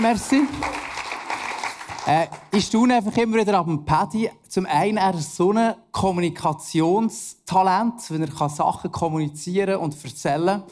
Merci, merci. Äh, ich staune einfach immer wieder ab dem Paddy. Zum einen, er ist so ein Kommunikationstalent, wenn er Sachen kommunizieren und erzählen kann.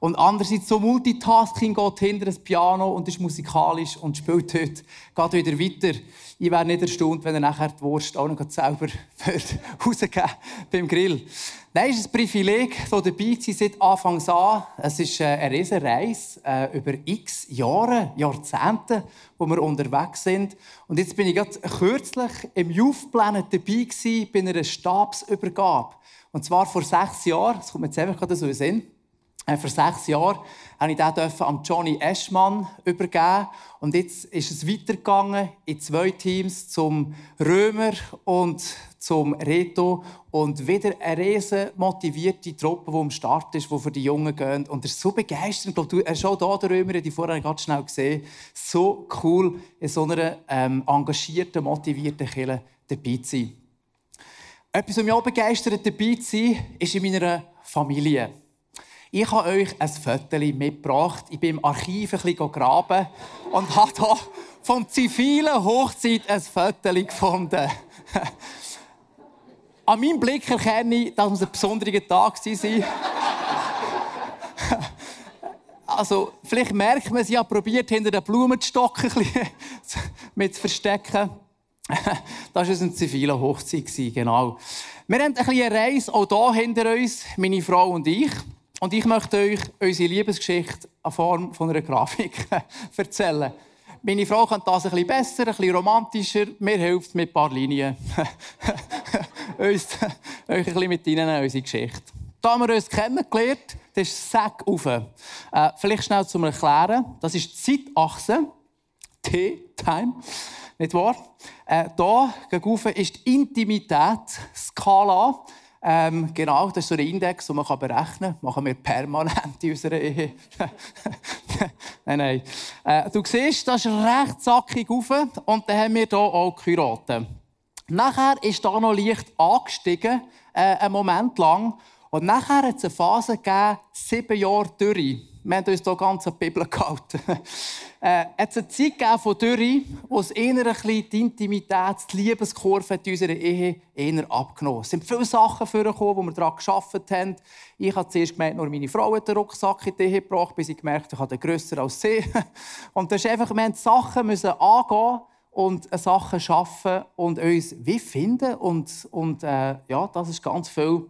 Und andererseits so Multitasking geht hinter das Piano und ist musikalisch und spielt heute geht wieder weiter. Ich wäre nicht erstaunt, wenn er nachher die Wurst auch noch selber rausgeben beim Grill. Nein, es ist ein Privileg, hier dabei zu sein seit Anfang an. Es ist äh, eine riesige Reise äh, über x Jahre, Jahrzehnte, wo wir unterwegs sind. Und jetzt bin ich gerade kürzlich im Youth Planet dabei gewesen, bei einer Stabsübergabe. Und zwar vor sechs Jahren, das kommt mir jetzt einfach gerade so in den Sinn. Äh, vor sechs Jahren habe ich den an Johnny Eschmann übergeben. Und jetzt ist es weitergegangen in zwei Teams zum Römer und zum Reto. Und wieder eine riesen motivierte Truppe, die am Start ist, die für die Jungen geht. Und er ist so begeistert. Er ist auch hier, der Römer, die vorher ganz schnell gesehen. So cool, in so einer ähm, engagierten, motivierten Kirche dabei zu sein. Etwas, was mich auch begeistert dabei zu sein, ist in meiner Familie. Ich habe euch ein Foto mitgebracht. Ich bin im Archiv ein bisschen graben und habe hier von zivilen Hochzeit ein Foto gefunden. An meinem Blick erkenne ich, dass es ein besonderer Tag war. also, vielleicht merkt man, sie hat probiert, hinter den Blumenstock ein bisschen mit zu verstecken. das war eine zivile Hochzeit, genau. Wir haben ein eine Reise auch hier hinter uns, meine Frau und ich. Und ich möchte euch unsere Liebesgeschichte in Form von einer Grafik erzählen. Meine Frau kann das ein bisschen besser, ein bisschen romantischer. Mir hilft mit ein paar Linien. euch ein bisschen mit ihnen unsere Geschichte. Da wir uns kennengelernt, das ist Sack auf. Äh, vielleicht schnell zum Erklären. Das ist die Zeitachse. T-Time. Nicht wahr? Äh, hier gegenüber ist die Intimität, Skala. Ähm, genau, das ist so ein Index, den man berechnen kann. Machen wir permanent in unserer Ehe. nein, nein. Äh, du siehst, das ist recht sackig auf. Und dann haben wir hier auch geheiratet. Nachher ist da noch leicht angestiegen, äh, einen Moment lang. Und nachher hat es eine Phase gegeben, sieben Jahre Dürre. Wir haben uns hier ganz an die Bibel gehalten. äh, es eine Zeit gegeben von Dürre, wo es eher die Intimität, die Liebeskurve in unserer Ehe eher abgenommen Es sind viele Sachen vorgekommen, wo wir daran gearbeitet haben. Ich habe zuerst gemerkt, nur meine Frau hat den Rucksack in die Ehe gebracht, bis ich gemerkt habe, ich grösser als sie. Und das ist einfach, wir mussten Sachen müssen angehen und Sachen schaffen und uns wie finden. Und, und äh, ja, das ist ganz viel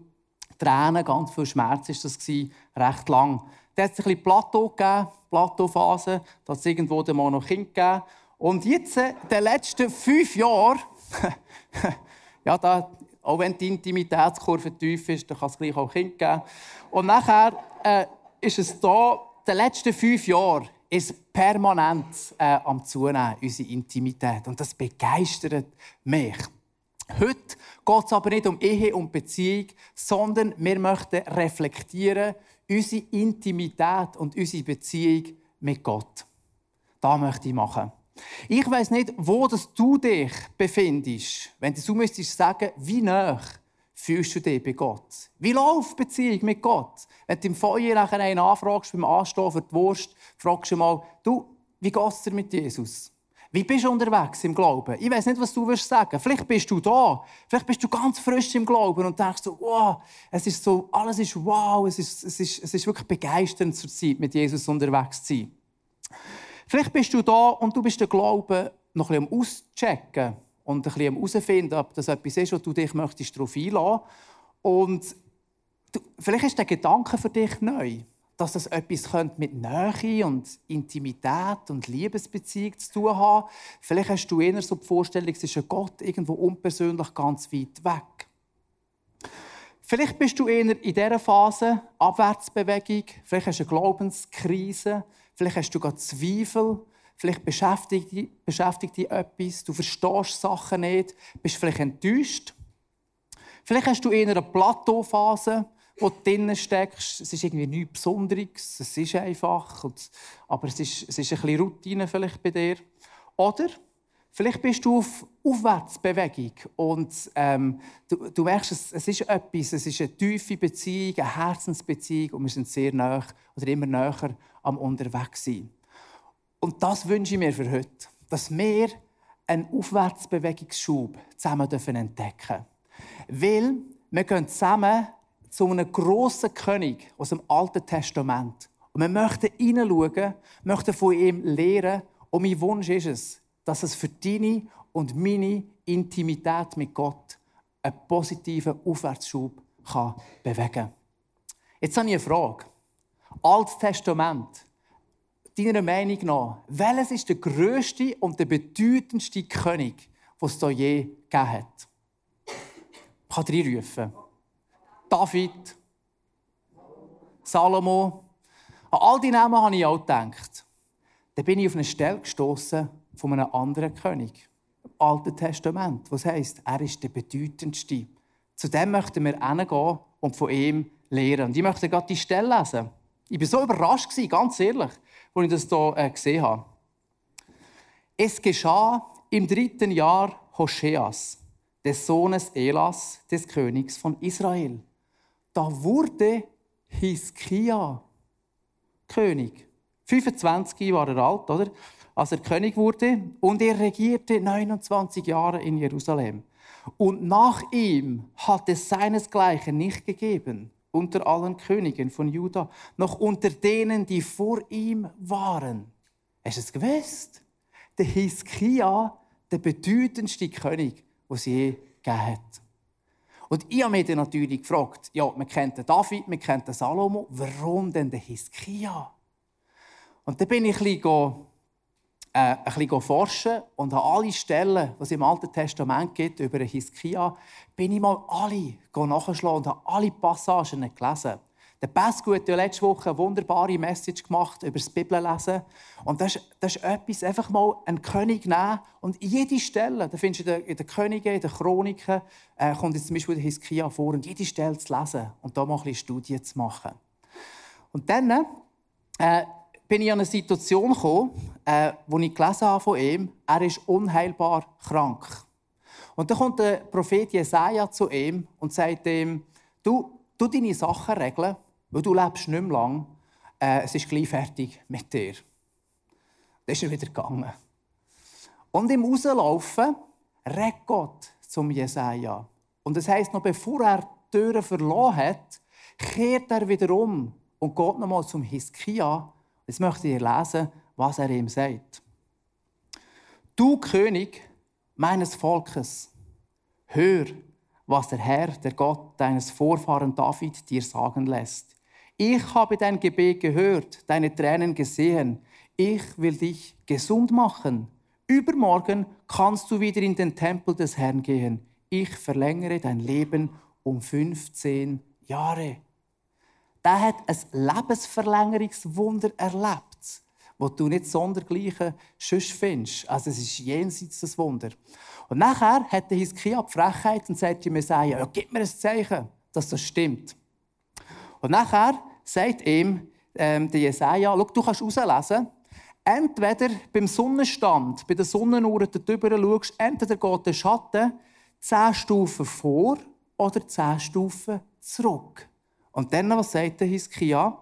Tränen, ganz viel Schmerz ist das gewesen, recht lang. Da hat es ein bisschen Plateau gegeben, Plateauphase, da hat es irgendwo mal noch Kind gegeben. Und jetzt, in den letzten fünf Jahren, ja, da, auch wenn die Intimitätskurve tief ist, dann kann es gleich auch Kind geben. Und nachher äh, ist es da, in den letzten fünf Jahren, ist permanent äh, am Zunehmen, unsere Intimität. Und das begeistert mich. Heute geht es aber nicht um Ehe und Beziehung, sondern wir möchten reflektieren unsere Intimität und unsere Beziehung mit Gott. Da möchte ich machen. Ich weiß nicht, wo das du dich befindest, wenn du so müsstest sagen, wie nah fühlst du dich bei Gott? Wie läuft die Beziehung mit Gott? Wenn du im Feuer nachher einen anfragst, beim Anstehen für die Wurst, fragst du mal, du, wie geht es dir mit Jesus? Wie bist du unterwegs im Glauben? Ich weiß nicht, was du sagen. Vielleicht bist du da. Vielleicht bist du ganz frisch im Glauben und denkst so, wow, es ist so, alles ist wow, es ist, es ist, es ist wirklich begeisternd zur Zeit, mit Jesus unterwegs zu sein. Vielleicht bist du da und du bist den Glauben noch ein bisschen auschecken und ein bisschen herausfinden, ob das etwas ist, wo du dich möchtest darauf einlassen. Und du, vielleicht ist der Gedanke für dich neu. Dass das etwas mit Nähe und Intimität und Liebesbeziehung zu tun haben. Vielleicht hast du eher so die Vorstellung, es ist ein Gott irgendwo unpersönlich ganz weit weg. Vielleicht bist du eher in dieser Phase Abwärtsbewegung, vielleicht hast du eine Glaubenskrise, vielleicht hast du gerade Zweifel, vielleicht beschäftigt dich, beschäftigt dich etwas, du verstehst Sachen nicht, bist vielleicht enttäuscht. Vielleicht hast du eher eine Plateauphase, wo du drinnen steckst. Es ist irgendwie nichts Besonderes, es ist einfach, aber es ist, es ist ein bisschen Routine vielleicht bei dir. Oder vielleicht bist du auf Aufwärtsbewegung und ähm, du, du merkst, es, es ist etwas, es ist eine tiefe Beziehung, eine Herzensbeziehung und wir sind sehr nah oder immer näher am unterwegs sein. Und das wünsche ich mir für heute, dass wir einen Aufwärtsbewegungsschub zusammen entdecken dürfen. Weil wir gehen zusammen zu einem grossen König aus dem Alten Testament. Und wir möchten hineinschauen, möchten von ihm lernen. Und mein Wunsch ist es, dass es für deine und meine Intimität mit Gott einen positiven Aufwärtsschub kann bewegen kann. Jetzt habe ich eine Frage. Altes Testament. Deiner Meinung nach, welches ist der grösste und der bedeutendste König, den es hier je gegeben hat? Ich kann reinrufen. David, Salomo. An all die Namen habe ich auch gedacht. Dann bin ich auf eine Stelle gestoßen von einem anderen König im Alten Testament, was heißt, er ist der bedeutendste. Zu dem möchten wir hingehen und von ihm lernen. Und ich möchte gerade die Stelle lesen. Ich war so überrascht, ganz ehrlich, als ich das hier äh, gesehen habe. Es geschah im dritten Jahr Hoscheas, des Sohnes Elas, des Königs von Israel da wurde Hiskia König. 25 war er alt, oder? Als er König wurde und er regierte 29 Jahre in Jerusalem. Und nach ihm hat es seinesgleichen nicht gegeben unter allen Königen von Juda, noch unter denen, die vor ihm waren. Hast du es gewusst? Der Hiskia, der bedeutendste König, es je gegeben hat. Und ich habe mich dann natürlich gefragt, ja, man kennt den David, man kennt den Salomo, warum denn der Hiskia? Und dann bin ich ein bisschen, äh, ein bisschen forschen und habe alle Stellen, die es im Alten Testament gibt, über den Hiskia, bin ich mal alle nachgeschlagen und habe alle Passagen gelesen. Der Passgut hat ja letzte Woche eine wunderbare Message gemacht über das Bibellesen. Und das das ist etwas, einfach mal einen König nehmen und jede Stelle, da findest du in den Königen, in den Chroniken, äh, kommt jetzt zum Beispiel der Hiskia vor, und jede Stelle zu lesen und da mal ein bisschen Studien zu machen. Und dann äh, bin ich an eine Situation gekommen, äh, wo ich gelesen habe von ihm, er ist unheilbar krank. Und dann kommt der Prophet Jesaja zu ihm und sagt ihm, du, du deine Sachen regeln weil du lebst nicht mehr lang. Äh, es ist gleich fertig mit dir. Dann ist er wieder gegangen. Und im Rauslaufen redet Gott zum Jesaja. Und das heisst, noch bevor er die Türen verloren hat, kehrt er wieder um und geht nochmal zum Hiskia. Jetzt möchte ich lesen, was er ihm sagt. Du König meines Volkes, hör, was der Herr, der Gott deines Vorfahren David dir sagen lässt. Ich habe dein Gebet gehört, deine Tränen gesehen. Ich will dich gesund machen. Übermorgen kannst du wieder in den Tempel des Herrn gehen. Ich verlängere dein Leben um 15 Jahre. Der hat ein Lebensverlängerungswunder erlebt, wo du nicht sondergleichen sonst findest. Also es ist jenseits das Wunder. Und nachher hat der Hiskia die Frechheit und sagt ihm Jesaja, ja, gib mir ein Zeichen, dass das stimmt. Und nachher sagt ihm ähm, der Jesaja, schau, du kannst herauslesen, entweder beim Sonnenstand, bei der Sonnenuhr darüber schaust, entweder geht der Schatten zehn Stufen vor oder zehn Stufen zurück. Und dann, was sagt der Hiskia?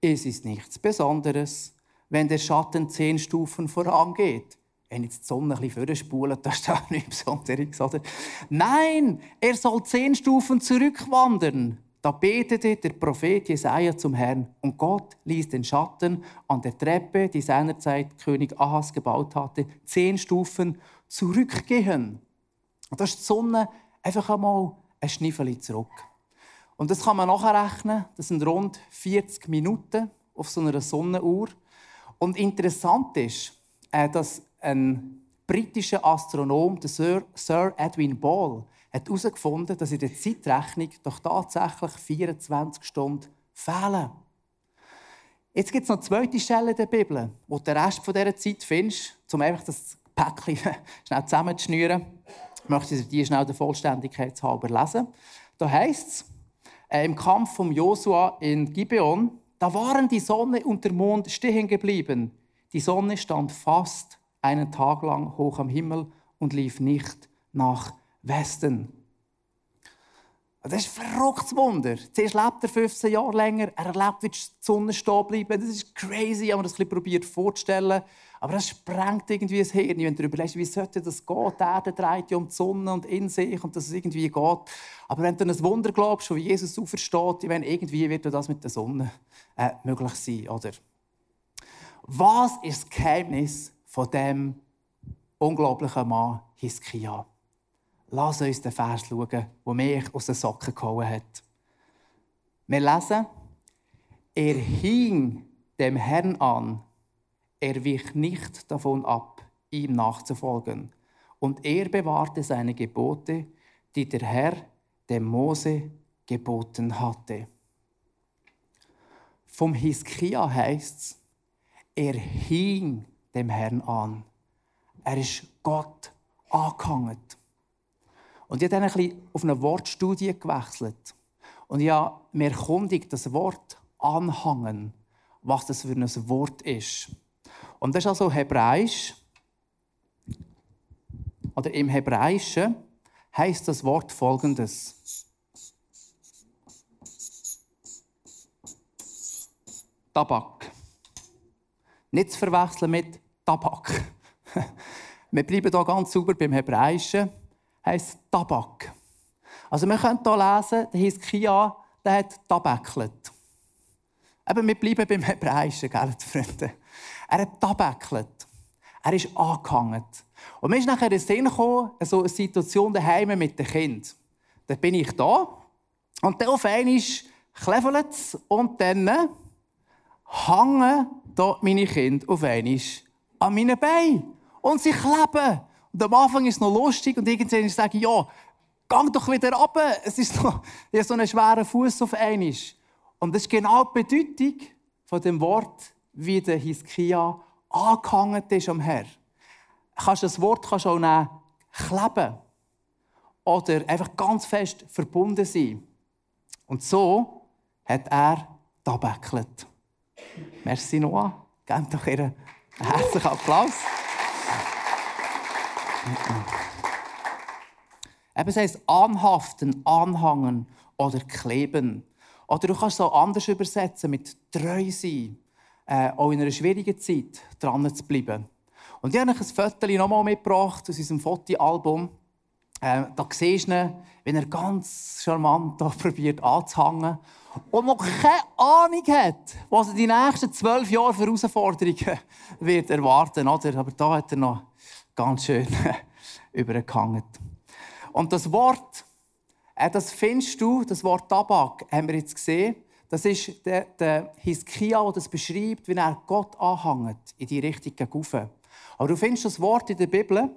Es ist nichts Besonderes, wenn der Schatten zehn Stufen vorangeht. Wenn jetzt die Sonne ein bisschen vorspult, das ist da nichts Besonderes, oder? Nein, er soll zehn Stufen zurückwandern. Da betete der Prophet Jesaja zum Herrn und Gott ließ den Schatten an der Treppe, die seinerzeit König Ahas gebaut hatte, zehn Stufen zurückgehen. Und da ist die Sonne einfach einmal ein Schniffeli zurück. Und das kann man nachrechnen. Das sind rund 40 Minuten auf so einer Sonnenuhr. Und interessant ist, äh, dass ein britischer Astronom, der Sir Edwin Ball, hat herausgefunden, dass in der Zeitrechnung doch tatsächlich 24 Stunden fehlen. Jetzt gibt es noch eine zweite Stelle der Bibel, wo du den Rest dieser Zeit findest, um einfach das Päckchen schnell zusammenzuschnüren. Ich möchte die schnell der Vollständigkeit halber lesen. Da heißt es, äh, im Kampf von Josua in Gibeon, da waren die Sonne und der Mond stehen geblieben. Die Sonne stand fast einen Tag lang hoch am Himmel und lief nicht nach Westen. Das ist ein verrücktes Wunder. Zuerst lebt er 15 Jahre länger, er erlebt, wie die Sonne stehen bleibt. Das ist crazy, wenn man das ein probiert vorzustellen. Aber das sprengt irgendwie das Hirn, wenn du überlegst, wie sollte das gehen? Die Erde dreht ja um die Sonne und in sich und dass es irgendwie geht. Aber wenn du an ein Wunder glaubst, wie Jesus aufersteht, wenn irgendwie wird das mit der Sonne äh, möglich sein, oder? Was ist das Geheimnis von dem unglaublichen Mann Hiskia? Lass uns den Vers schauen, der mich aus den Socken gehauen hat. Wir lesen, er hing dem Herrn an, er wich nicht davon ab, ihm nachzufolgen. Und er bewahrte seine Gebote, die der Herr dem Mose geboten hatte. Vom Hiskia heißt es, er hing dem Herrn an. Er ist Gott angehangen. Und ich habe dann ein bisschen auf eine Wortstudie gewechselt. Und ich habe mir erkundigt, das Wort anhangen, was das für ein Wort ist. Und das ist also Hebräisch. Oder im Hebräischen heißt das Wort folgendes. Tabak. Nicht zu verwechseln mit Tabak. Wir bleiben hier ganz sauber beim Hebräischen heisst Tabak. Also wir können hier lesen, der Hiskia, der hat tabaklet. Eben, wir bleiben beim Hebräischen, gell, Freunde. Er hat tabaklet. Er ist angehangen. Und mir ist nachher in den Sinn gekommen, so eine Situation daheim mit dem Kind. Da bin ich da und dann auf einmal klevelt es und dann hängen da meine Kinder auf einmal an meinen Beinen. Und sie kleben. Und am Anfang ist es noch lustig und irgendwann sage ich, ja, gang doch wieder runter. Es ist noch so einen schweren Fuß auf einmal. Und das ist genau die Bedeutung von dem Wort, wie der Hiskia angehangen ist am Herr. Kannst das Wort kannst auch nehmen, kleben. Oder einfach ganz fest verbunden sein. Und so hat er tabäckelt. Merci Noah. Gebt doch ihr einen herzlichen Applaus es heißt anhaften, anhangen oder kleben. Oder du kannst es auch anders übersetzen mit treu sein, äh, auch in einer schwierigen Zeit dran zu bleiben. Und ich habe euch ein Foto nochmal mitgebracht aus unserem Fotoalbum. Äh, da siehst du ihn, wenn er ganz charmant probiert anzuhängen und noch keine Ahnung hat, was er die nächsten zwölf Jahre für Herausforderungen wird erwarten. Oder? Aber da hat er noch ganz schön übergehangen. Und das Wort, äh, das findest du, das Wort Tabak, haben wir jetzt gesehen, das ist der, der Hiskia, der das beschreibt, wie er Gott anhängt, in die Richtung gegen Aber du findest das Wort in der Bibel,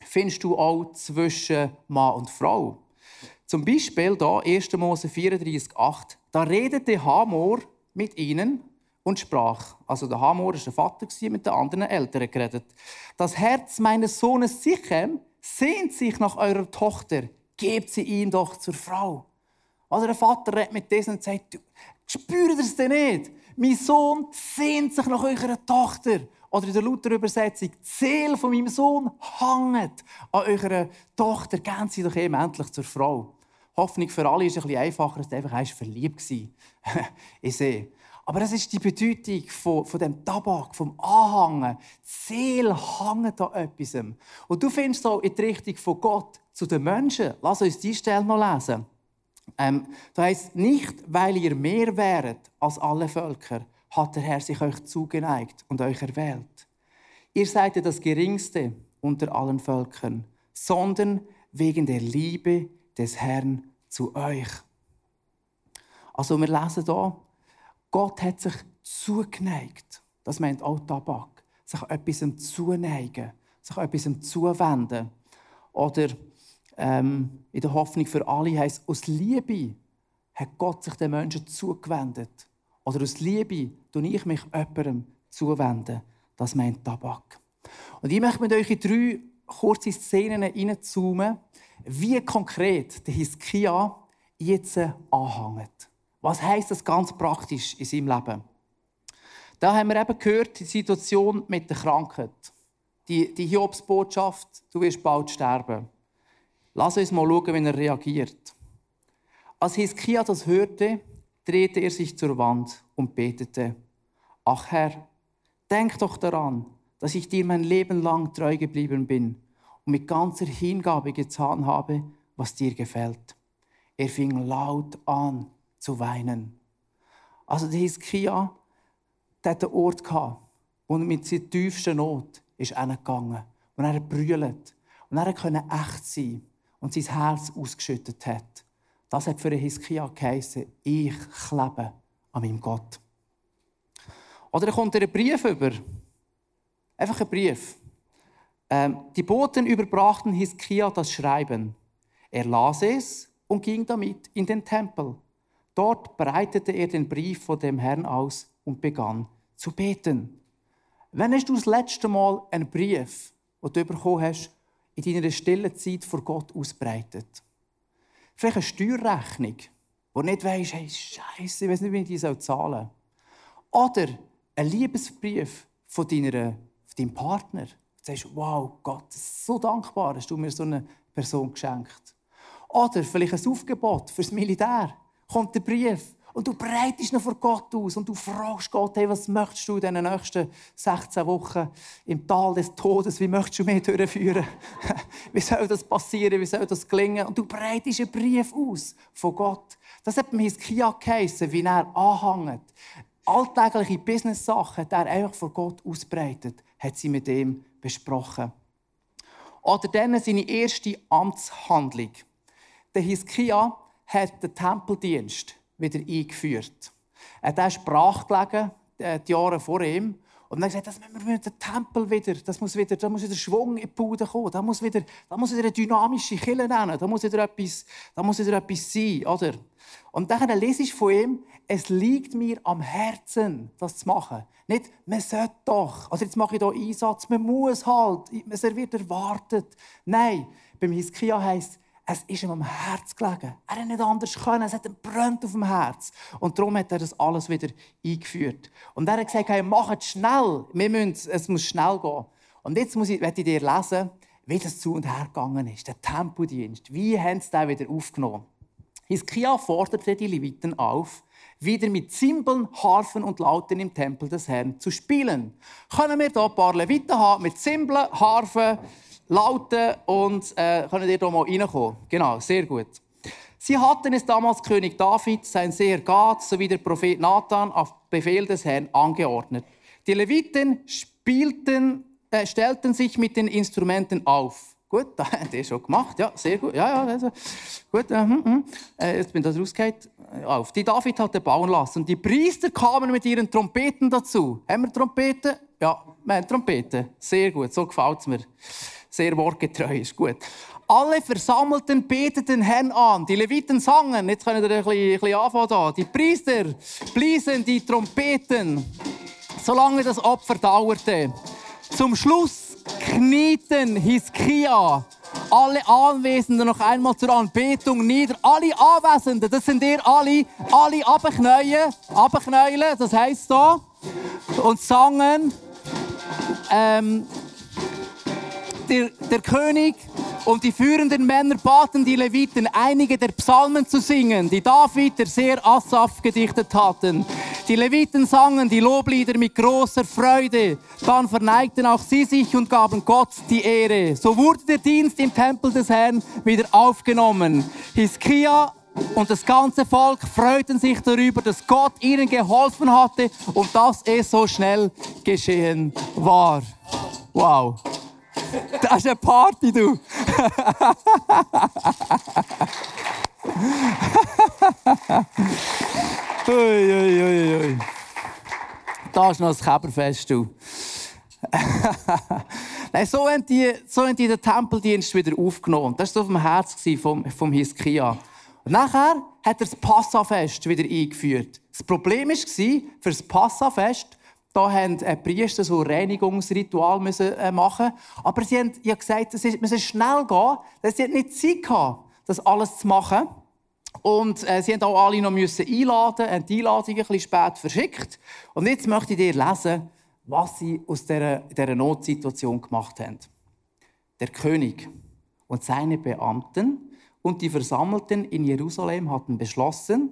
findest du auch zwischen Mann und Frau. Zum Beispiel hier 1. Mose 34,8. Da redete Hamor mit ihnen und sprach. Also der Hamor war der Vater, mit den anderen Eltern geredet. Das Herz meines Sohnes Sichem sehnt sich nach eurer Tochter. Gebt sie ihm doch zur Frau. Also der Vater redet mit diesen und sagt, spürt ihr es denn nicht? Mein Sohn sehnt sich nach eurer Tochter. Oder in der Luther-Übersetzung, die Seele von meinem Sohn hängt an eurer Tochter. Gehen sie doch eben endlich zur Frau. Hoffnung für alle ist ein bisschen einfacher, als einfach verliebt war. ich sehe. Aber das ist die Bedeutung von, von dem Tabak, vom Anhängen. Die Seele hängt an etwas. Und du findest auch in die Richtung von Gott zu den Menschen. Lass uns diese Stelle noch lesen. Ähm, da heißt nicht, weil ihr mehr wäret als alle Völker, hat der Herr sich euch zugeneigt und euch erwählt. Ihr seid ja das Geringste unter allen Völkern, sondern wegen der Liebe des Herrn zu euch. Also wir lesen hier, Gott hat sich zugeneigt. Das meint auch Tabak. Sich etwas zuneigen, sich etwas zuwenden. Oder ähm, in der Hoffnung für alle heißt aus Liebe hat Gott sich den Menschen zugewendet. Oder aus Liebe tue ich mich jemandem zuwenden. Das meint Tabak. Und ich möchte mit euch in drei kurze Szenen hineinzoomen, wie konkret der Hiskia jetzt anhängt. Was heißt das ganz praktisch in seinem Leben? Da haben wir eben gehört, die Situation mit der Krankheit. Die, die Hiobsbotschaft, du wirst bald sterben. Lass uns mal schauen, wie er reagiert. Als Hiskia das hörte, drehte er sich zur Wand und betete. Ach Herr, denk doch daran, dass ich dir mein Leben lang treu geblieben bin und mit ganzer Hingabe getan habe, was dir gefällt. Er fing laut an zu weinen. Also der Hiskia, der hatte einen Ort gehabt, wo er mit seiner tiefsten Not ist hingegangen und er brüllt und er konnte echt sein und sein Herz ausgeschüttet hat. Das hat für den Hiskia geheißen, ich klebe an meinem Gott. Oder er kommt einen Brief über. Einfach ein Brief. Ähm, die Boten überbrachten Hiskia das Schreiben. Er las es und ging damit in den Tempel. Dort breitete er den Brief von dem Herrn aus und begann zu beten. Wenn hast du das letzte Mal einen Brief, den du bekommen hast, in deiner stillen Zeit vor Gott ausbreitet? Vielleicht eine Steuerrechnung, wo du nicht weißt, hey, Scheiße, ich weiß nicht, wie ich die zahlen soll. Oder ein Liebesbrief von, deiner, von deinem Partner. Du sagst, wow, Gott, so dankbar, hast du mir so eine Person geschenkt. Oder vielleicht ein Aufgebot fürs Militär kommt der Brief und du breitest ihn vor Gott aus und du fragst Gott, hey, was möchtest du in den nächsten 16 Wochen im Tal des Todes, wie möchtest du mich durchführen? wie soll das passieren, wie soll das gelingen? Und du breitest einen Brief aus von Gott. Das hat mir Hiskia geheissen, wie er anhängt. Alltägliche Business-Sachen hat er einfach vor Gott ausbreitet, hat sie mit ihm besprochen. Oder dann seine erste Amtshandlung. Der Hiskia hat den Tempeldienst wieder eingeführt. Er hat sprach gelegen, äh, die Jahre vor ihm. Und dann gesagt, das müssen wir den Tempel wieder, das muss wieder, da muss wieder Schwung in die Bude kommen, da muss wieder, da muss wieder eine dynamische Kille nennen, da muss wieder etwas, da muss wieder etwas sein, oder? Und dann lese ich von ihm, es liegt mir am Herzen, das zu machen. Nicht, man sollte doch, also jetzt mache ich hier Einsatz, man muss halt, es wird erwartet. Nein, beim Hiskia heisst es ist ihm am Herz gelegen. Er hat nicht anders können. Es hat ihm brennt auf dem Herz. Und darum hat er das alles wieder eingeführt. Und er hat gesagt, hey, mach es schnell. Wir müssen, es muss schnell gehen. Und jetzt muss ich, ich dir lesen, wie das zu und her gegangen ist. Der Tempodienst. Wie haben sie den wieder aufgenommen? Hiskia forderte die Leviten auf, wieder mit Zimbeln, Harfen und Lauten im Tempel des Herrn zu spielen. Können wir hier ein paar Leviten haben mit Zimbeln, Harfen, lauten und äh, können ihr hier mal reinkommen. Genau, sehr gut. Sie hatten es damals König David, sein Seher Gad sowie der Prophet Nathan auf Befehl des Herrn angeordnet. Die Leviten spielten, äh, stellten sich mit den Instrumenten auf. Gut, das hat er schon gemacht. Ja, sehr gut. Ja, ja, also, gut. Äh, hm, äh, jetzt bin das rausgehört. Auf. Die David hatte bauen lassen. Die Priester kamen mit ihren Trompeten dazu. Haben wir Trompeten? Ja, wir haben Trompeten. Sehr gut, so gefällt es mir sehr wortgetreu ist. Gut. Alle Versammelten beteten Herrn an. Die Leviten sangen. Jetzt können wir ein bisschen, anfangen. Da. Die Priester bliesen die Trompeten, solange das Opfer dauerte. Zum Schluss knieten Hiskia alle Anwesenden noch einmal zur Anbetung nieder. Alle Anwesenden, das sind ihr alle, alle abknäuen, abknäulen, das heißt so, und sangen. Ähm, der, der König und die führenden Männer baten die Leviten, einige der Psalmen zu singen, die David, der sehr Asaf gedichtet hatten. Die Leviten sangen die Loblieder mit großer Freude. Dann verneigten auch sie sich und gaben Gott die Ehre. So wurde der Dienst im Tempel des Herrn wieder aufgenommen. Hiskia und das ganze Volk freuten sich darüber, dass Gott ihnen geholfen hatte und dass es so schnell geschehen war. Wow. Das ist eine Party, du. Ui, ui, ui, ui. Da ist noch das Käberfest, du. Nein, so haben die, so haben die den Tempeldienst wieder aufgenommen. Das war auf dem Herz vom, vom Hiskia. Und nachher hat er das Passafest wieder eingeführt. Das Problem war, für das Passafest, da haben die Priester so Reinigungsritual äh, machen Aber sie haben ja gesagt, es müsse schnell gehen. Sie hatten nicht Zeit gehabt, das alles zu machen. Und äh, sie haben auch alle noch müssen einladen, haben die Einladung ein bisschen spät verschickt. Und jetzt möchte ich dir lesen, was sie aus dieser, dieser Notsituation gemacht haben. Der König und seine Beamten und die Versammelten in Jerusalem hatten beschlossen,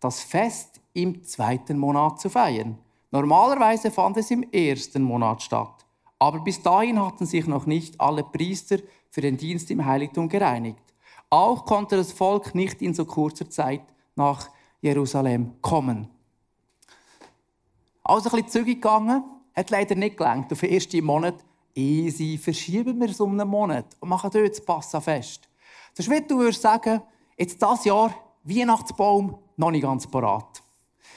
das Fest im zweiten Monat zu feiern. Normalerweise fand es im ersten Monat statt. Aber bis dahin hatten sich noch nicht alle Priester für den Dienst im Heiligtum gereinigt. Auch konnte das Volk nicht in so kurzer Zeit nach Jerusalem kommen. Also ein bisschen zügig gegangen, hat leider nicht gelangt. Auf den ersten Monat, easy, verschieben wir es um einen Monat und machen dort das Passafest. Das wie du würdest sagen, jetzt das Jahr Weihnachtsbaum noch nicht ganz parat.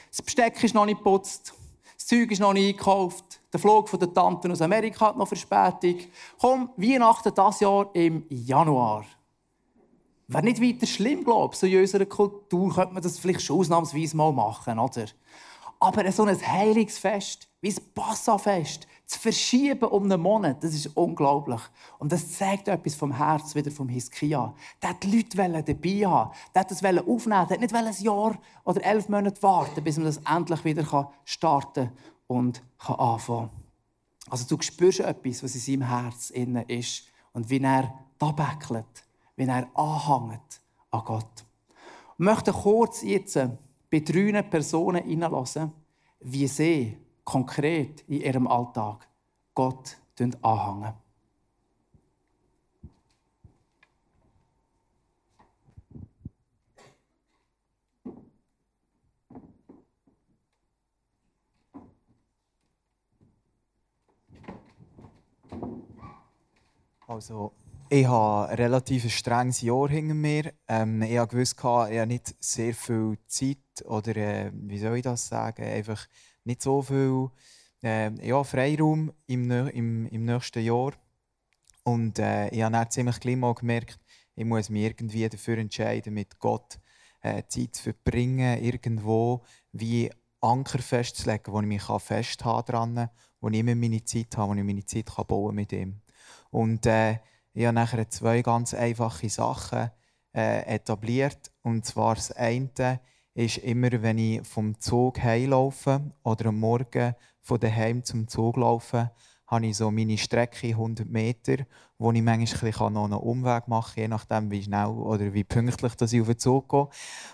Das Besteck ist noch nicht geputzt, das Zeug ist noch nicht eingekauft, der Flug von der Tanten aus Amerika hat noch Verspätung. Komm, Weihnachten das Jahr im Januar. Wäre nicht weiter schlimm, glaube ich. So in unserer Kultur könnte man das vielleicht schon ausnahmsweise mal machen, oder? Aber so ein Heiligsfest, wie ein Passafest, zu verschieben um einen Monat, das ist unglaublich. Und das zeigt etwas vom Herz wieder vom Hiskia. Der hat die Leute dabei haben. Der hat das aufnehmen. Der hat nicht ein Jahr oder elf Monate warten, bis man das endlich wieder starten und anfangen kann. Also du spürst etwas, was in seinem Herz innen ist und wie er da beckelt, wie er anhängt an Gott. Ich möchte kurz jetzt bei drei Personen hineinlassen, wie sie konkret in ihrem Alltag Gott anhängen. Also, ich habe ein relativ strenges Jahr hinter mir. Ähm, ich wusste, ich habe nicht sehr viel Zeit oder äh, wie soll ich das sagen, einfach nicht so viel äh, ja, Freiraum im, im, im nächsten Jahr. Und äh, ich habe dann ziemlich gleich mal gemerkt, ich muss mich irgendwie dafür entscheiden, mit Gott äh, Zeit zu verbringen, irgendwo wie Anker festzulegen, wo ich mich festhalten kann, wo ich immer meine Zeit habe, wo ich meine Zeit kann bauen mit ihm. Und äh, ich habe nachher zwei ganz einfache Sachen äh, etabliert. Und zwar das eine ist immer, wenn ich vom Zug heimlaufe oder am Morgen von daheim zum Zug laufe, habe ich so meine Strecke 100 Meter, wo ich manchmal noch einen Umweg machen kann, je nachdem, wie schnell oder wie pünktlich ich auf den Zug gehe.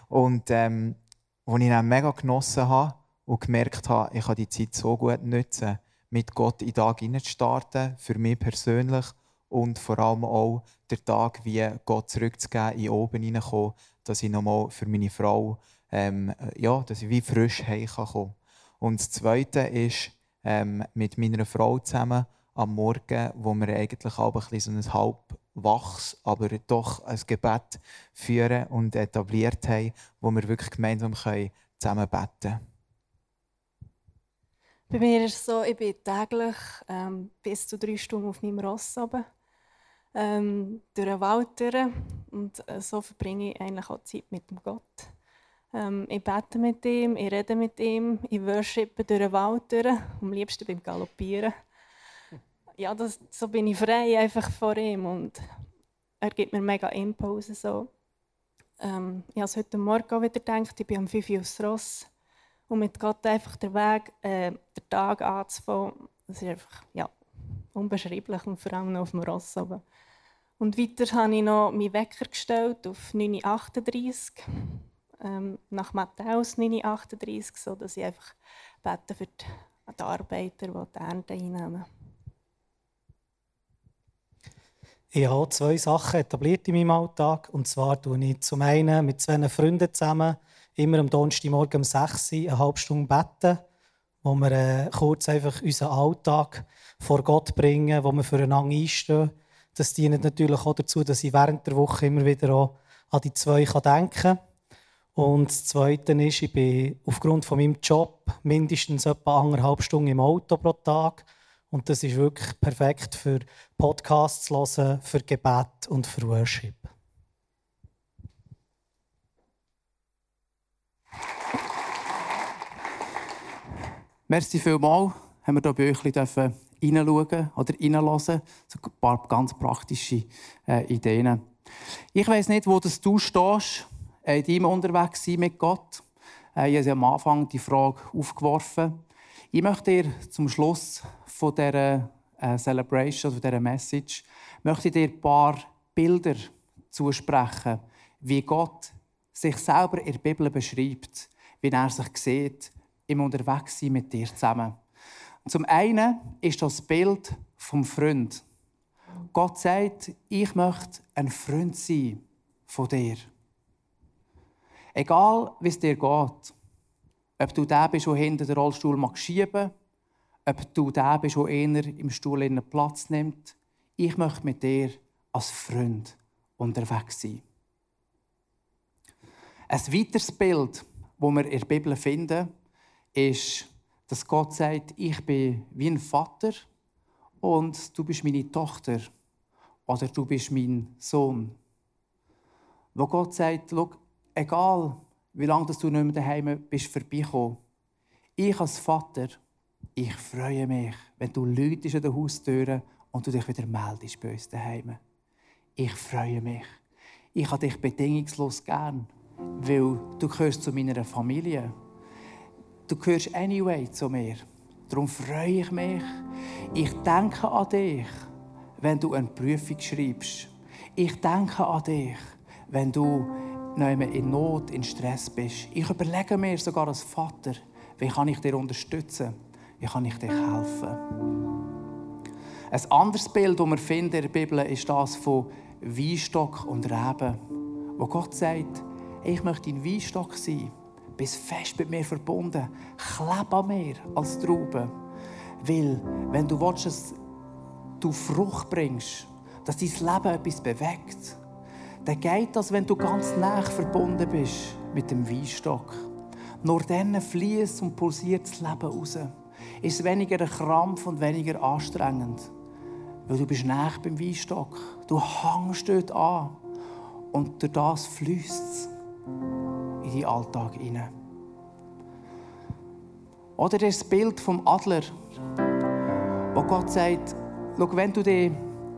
Und ähm, wo ich dann mega genossen habe und gemerkt habe, ich kann die Zeit so gut nutzen, mit Gott in den Tag starten, für mich persönlich und vor allem auch den Tag wie Gott zurückzugeben, in oben hineinkommen, dass ich nochmal für meine Frau ähm, ja, dass ich wie frisch heimkommen Und das Zweite ist ähm, mit meiner Frau zusammen am Morgen, wo wir eigentlich auch ein so ein halb wachs, aber doch ein Gebet führen und etabliert haben, wo wir wirklich gemeinsam zusammen beten können. Bei mir ist es so, ich bin täglich ähm, bis zu drei Stunden auf meinem Ross oben, ähm, durch den Wald durch. Und äh, so verbringe ich eigentlich auch Zeit mit dem Gott. Ähm, ich bete mit ihm, ich rede mit ihm, ich worshipe durch den Wald durch, am liebsten beim Galoppieren. Ja, das, so bin ich frei einfach vor ihm und er gibt mir mega Impulse. So. Ähm, ich habe heute Morgen auch wieder gedacht, ich bin am 5 Uhr aufs Ross und mit Gott einfach den Weg, äh, den Tag anzufangen, das ist einfach ja, unbeschreiblich und vor allem noch auf dem Ross oben. Und weiter habe ich noch meinen Wecker gestellt auf 9.38 Uhr ähm, nach Matthäus 9,38, so dass ich einfach bete für die, die Arbeiter, die die Ernte einnehmen. Ich habe zwei Sachen etabliert in meinem Alltag. Und zwar tue ich zum einen mit zwei Freunden zusammen immer am Donnerstagmorgen um 6 Uhr eine halbe Stunde beten, wo wir äh, kurz einfach unseren Alltag vor Gott bringen, wo wir füreinander einstehen. Das dient natürlich auch dazu, dass ich während der Woche immer wieder auch an die zwei denken kann. Und das Zweite ist, ich bin aufgrund von meinem Job mindestens etwa anderthalb Stunden im Auto pro Tag. Und das ist wirklich perfekt für Podcasts hören, für Gebet und für Worship. Merci vielmals, haben wir hier bei euch ein hineinschauen oder reinlassen. So ein paar ganz praktische äh, Ideen. Ich weiß nicht, wo das du stehst, in deinem unterwegs sein mit Gott. Äh, ich habe am Anfang die Frage aufgeworfen. Ich möchte dir zum Schluss von dieser äh, Celebration, von dieser Message, möchte dir ein paar Bilder zusprechen, wie Gott sich selber in der Bibel beschreibt, wie er sich sieht im Unterwegssein mit dir zusammen. Zum einen ist das Bild vom Freund. Gott sagt, ich möchte ein Freund sein von dir. Egal, wie es dir geht, ob du der bist, der hinter den Rollstuhl schieben mag, ob du der bist, der eher im Stuhl Platz nimmt, ich möchte mit dir als Freund unterwegs sein. Ein weiteres Bild, das wir in der Bibel finden, ist, dass Gott sagt, ich bin wie ein Vater und du bist meine Tochter oder du bist mein Sohn. Wo Gott sagt, egal wie lange du nicht mehr daheim bist vorbeigekommen, ich als Vater, ich freue mich, wenn du Leute an der Haustür und du dich wieder meldest bei uns daheim. Ich freue mich. Ich habe dich bedingungslos gern, weil du gehörst zu meiner Familie. Du gehörst anyway zu mir. Darum freue ich mich. Ich denke an dich, wenn du eine Prüfung schreibst. Ich denke an dich, wenn du in Not, in Stress bist. Ich überlege mir sogar als Vater, wie kann ich dir unterstützen? Wie kann ich dir helfen? Ein anderes Bild, das wir finden in der Bibel, ist das von Weinstock und Reben. Wo Gott sagt, ich möchte ein Weinstock sein bist fest mit mir verbunden. Kleb an mir als Traube. Weil, wenn du willst, dass du Frucht bringst, dass dein Leben etwas bewegt, dann geht das, wenn du ganz nah verbunden bist mit dem Weinstock. Nur dann fließt und pulsiert das Leben raus. Ist weniger ein Krampf und weniger anstrengend. Weil du bist nah beim Weinstock. Du hängst dort an. Und durch das fließt es in deinen Alltag hinein. Oder das Bild vom Adler, wo Gott sagt, schau, wenn du dich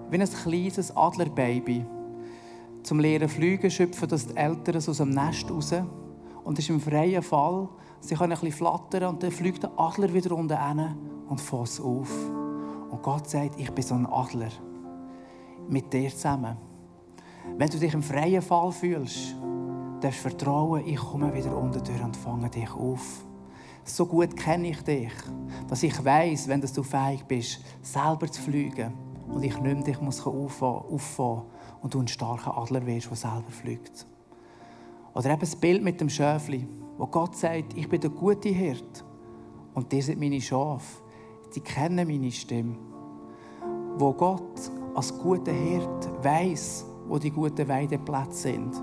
wie ein kleines Adlerbaby zum leeren Fliegen schöpfen, dass die Eltern aus dem Nest raus und ist im freien Fall, sie können ein bisschen flattern und dann fliegt der Adler wieder unten hin und fasst auf. Und Gott sagt, ich bin so ein Adler. Mit dir zusammen. Wenn du dich im freien Fall fühlst, darfst vertrauen, ich komme wieder unten durch und fange dich auf. So gut kenne ich dich, dass ich weiß, wenn du fähig bist, selber zu fliegen und ich nicht mehr dich muss auffahren und du ein starker Adler wirst, der selber fliegt. Oder eben das Bild mit dem Schäfli, wo Gott sagt, ich bin der gute Hirt und die sind meine Schafe. Die kennen meine Stimme. Wo Gott als guter Hirt weiß, wo die guten Weideplätze sind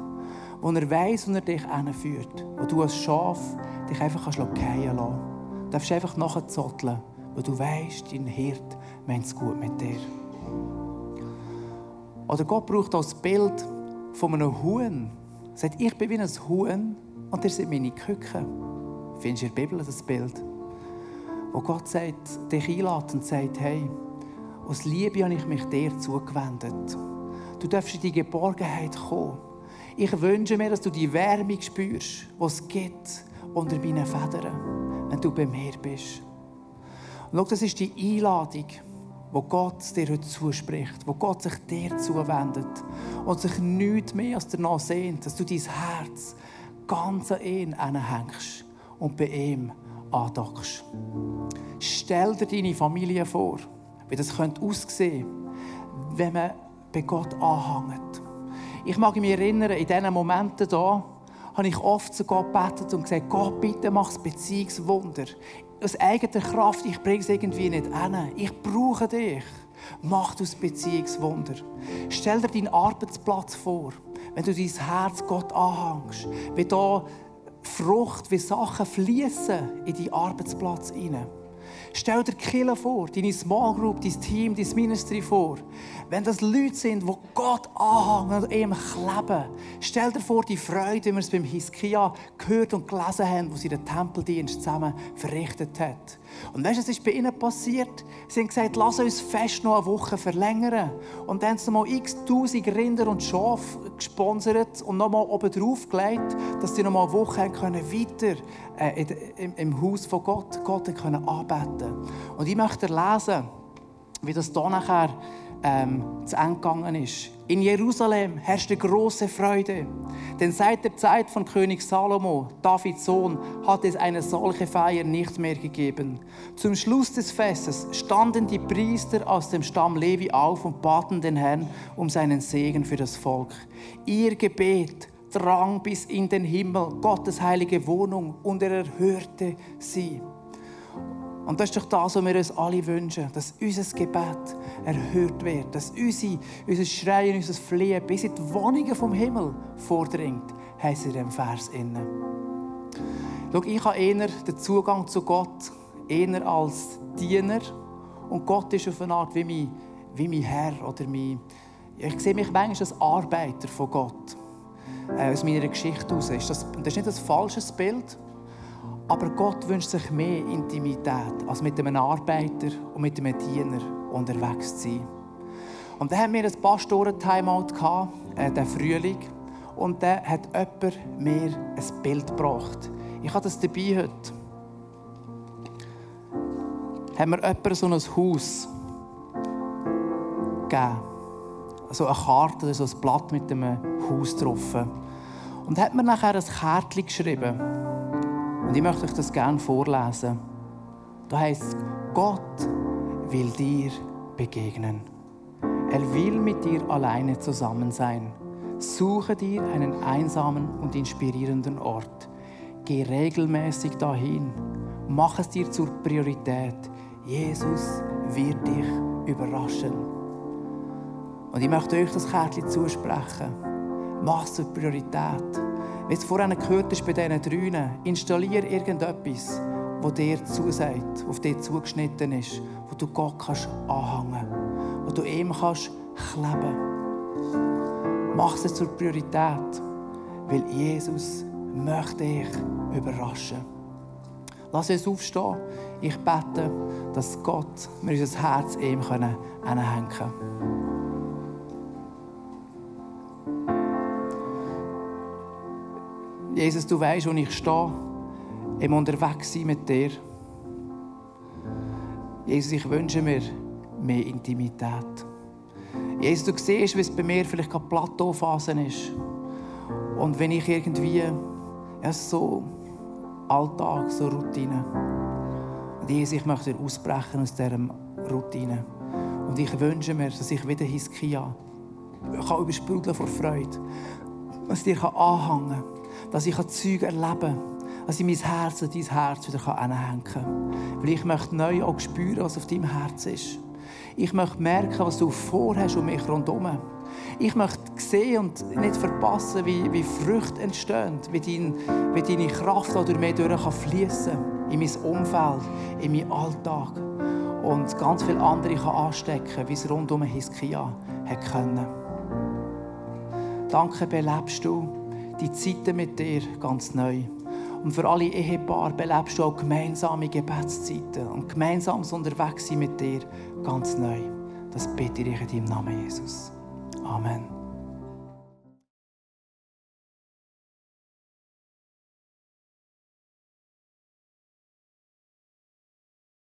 wo er weiß, wo er dich hinführt. Wo du als Schaf dich einfach fallen lassen Du darfst einfach nachzotteln, weil du weißt, dein Hirt meint es gut mit dir. Oder Gott braucht das Bild von einem Huhn. Er sagt, ich bin wie ein Huhn und ihr seid meine Küken. Findest du in der Bibel das Bild? Wo Gott sagt, dich einlädt und sagt, hey, aus Liebe habe ich mich dir zugewendet. Du darfst in die Geborgenheit kommen. Ich wünsche mir, dass du die Wärme spürst, die es gibt unter meinen Federn, wenn du bei mir bist. Und schau, das ist die Einladung, wo Gott dir heute zuspricht, wo Gott sich dir zuwendet und sich nichts mehr als danach sehnt, dass du dein Herz ganz an ihn hängst und bei ihm andockst. Stell dir deine Familie vor, wie das könnte aussehen, wenn man bei Gott anhängt ich mag mich erinnern, in diesen Momenten hier, habe ich oft zu Gott gebetet und gesagt, Gott, bitte mach das Beziehungswunder. Aus eigener Kraft, ich bringe es irgendwie nicht hin. Ich brauche dich. Mach das Beziehungswunder. Stell dir deinen Arbeitsplatz vor, wenn du dein Herz Gott anhängst, wie da Frucht, wie Sachen fließen in deinen Arbeitsplatz hinein. Stell dir Killer vor, deine Small Group, dein Team, dein Ministry vor. Wenn das Leute sind, die Gott anhängen und ihm kleben, stell dir vor die Freude, wie wir es beim Hiskia gehört und gelesen haben, wo sie den Tempeldienst zusammen verrichtet hat. Und weißt du, was ist bei ihnen passiert? Sie haben gesagt, lass uns fest noch eine Woche verlängern. Und dann haben sie mal x tausend Rinder und Schafe gesponsert und nochmal oben drauf gelegt, dass sie noch mal eine Woche können weiter äh, im, im Haus von Gott, Gott können anbeten Und ich möchte lesen, wie das hier nachher ähm, zu Ende gegangen ist. In Jerusalem herrschte große Freude, denn seit der Zeit von König Salomo, Davids Sohn, hat es eine solche Feier nicht mehr gegeben. Zum Schluss des Festes standen die Priester aus dem Stamm Levi auf und baten den Herrn um seinen Segen für das Volk. Ihr Gebet drang bis in den Himmel, Gottes heilige Wohnung, und er erhörte sie. Und das ist doch das, was wir uns alle wünschen, dass unser Gebet erhört wird, dass unser, unser Schreien, unser Flehen bis in die Wohnungen vom Himmel vordringt, heißt in dem Vers innen. Schau, ich habe eher den Zugang zu Gott eher als Diener und Gott ist auf eine Art wie mein, wie mein Herr oder mein, ich sehe mich manchmal als Arbeiter von Gott. Äh, aus meiner Geschichte heraus. Das, das ist nicht ein falsches Bild, aber Gott wünscht sich mehr Intimität, als mit einem Arbeiter und mit einem Diener unterwegs zu sein. Und dann haben wir ein Pastoren-Timeout äh, den Frühling. Und dann hat jemand mir ein Bild gebracht. Ich habe das dabei heute. Haben wir jemand so ein Haus gegeben. So eine Karte, so ein Blatt mit einem Haus drauf. Und hat mir nachher ein Kärtchen geschrieben. Und ich möchte euch das gerne vorlesen. Da heißt Gott will dir begegnen. Er will mit dir alleine zusammen sein. Suche dir einen einsamen und inspirierenden Ort. Geh regelmäßig dahin. Mach es dir zur Priorität. Jesus wird dich überraschen. Und ich möchte euch das Kärtchen zusprechen. Mach es zur Priorität. Wie es vorhin gehört hast bei diesen Drünen, installiere irgendetwas, das dir zusagt, auf dich zugeschnitten ist, wo du Gott kannst anhängen wo du ihm kannst kleben Mach es zur Priorität, weil Jesus möchte dich überraschen. Lass uns aufstehen. Ich bete, dass Gott mir unser Herz ihm anhängen können. Jesus, du weißt, wo ich stehe, im Unterwegssein mit dir. Jesus, ich wünsche mir mehr Intimität. Jesus, du siehst, wie es bei mir vielleicht gerade Plateauphasen ist. Und wenn ich irgendwie ja, so Alltag, so Routine. Und Jesus, ich möchte ausbrechen aus dieser Routine. Und ich wünsche mir, dass ich wieder Hiskia kann übersprudeln vor Freude. Dass ich dir anhängen kann dass ich Züge erleben kann, dass ich mein Herz an dein Herz wieder anhängen kann. Weil ich möchte neu auch spüren, was auf deinem Herz ist. Ich möchte merken, was du vorhast um mich rundherum. Ich möchte sehen und nicht verpassen, wie, wie Früchte entstehen, wie, dein, wie deine Kraft durch mich durch fließen kann. In mein Umfeld, in meinen Alltag. Und ganz viele andere kann anstecken, wie es rundum Hiskia hat können. Danke, belebst du die Zeiten mit dir ganz neu. Und für alle Ehepaare belebst du auch gemeinsame Gebetszeiten und gemeinsames Unterwegssein mit dir ganz neu. Das bitte ich in deinem Namen, Jesus. Amen.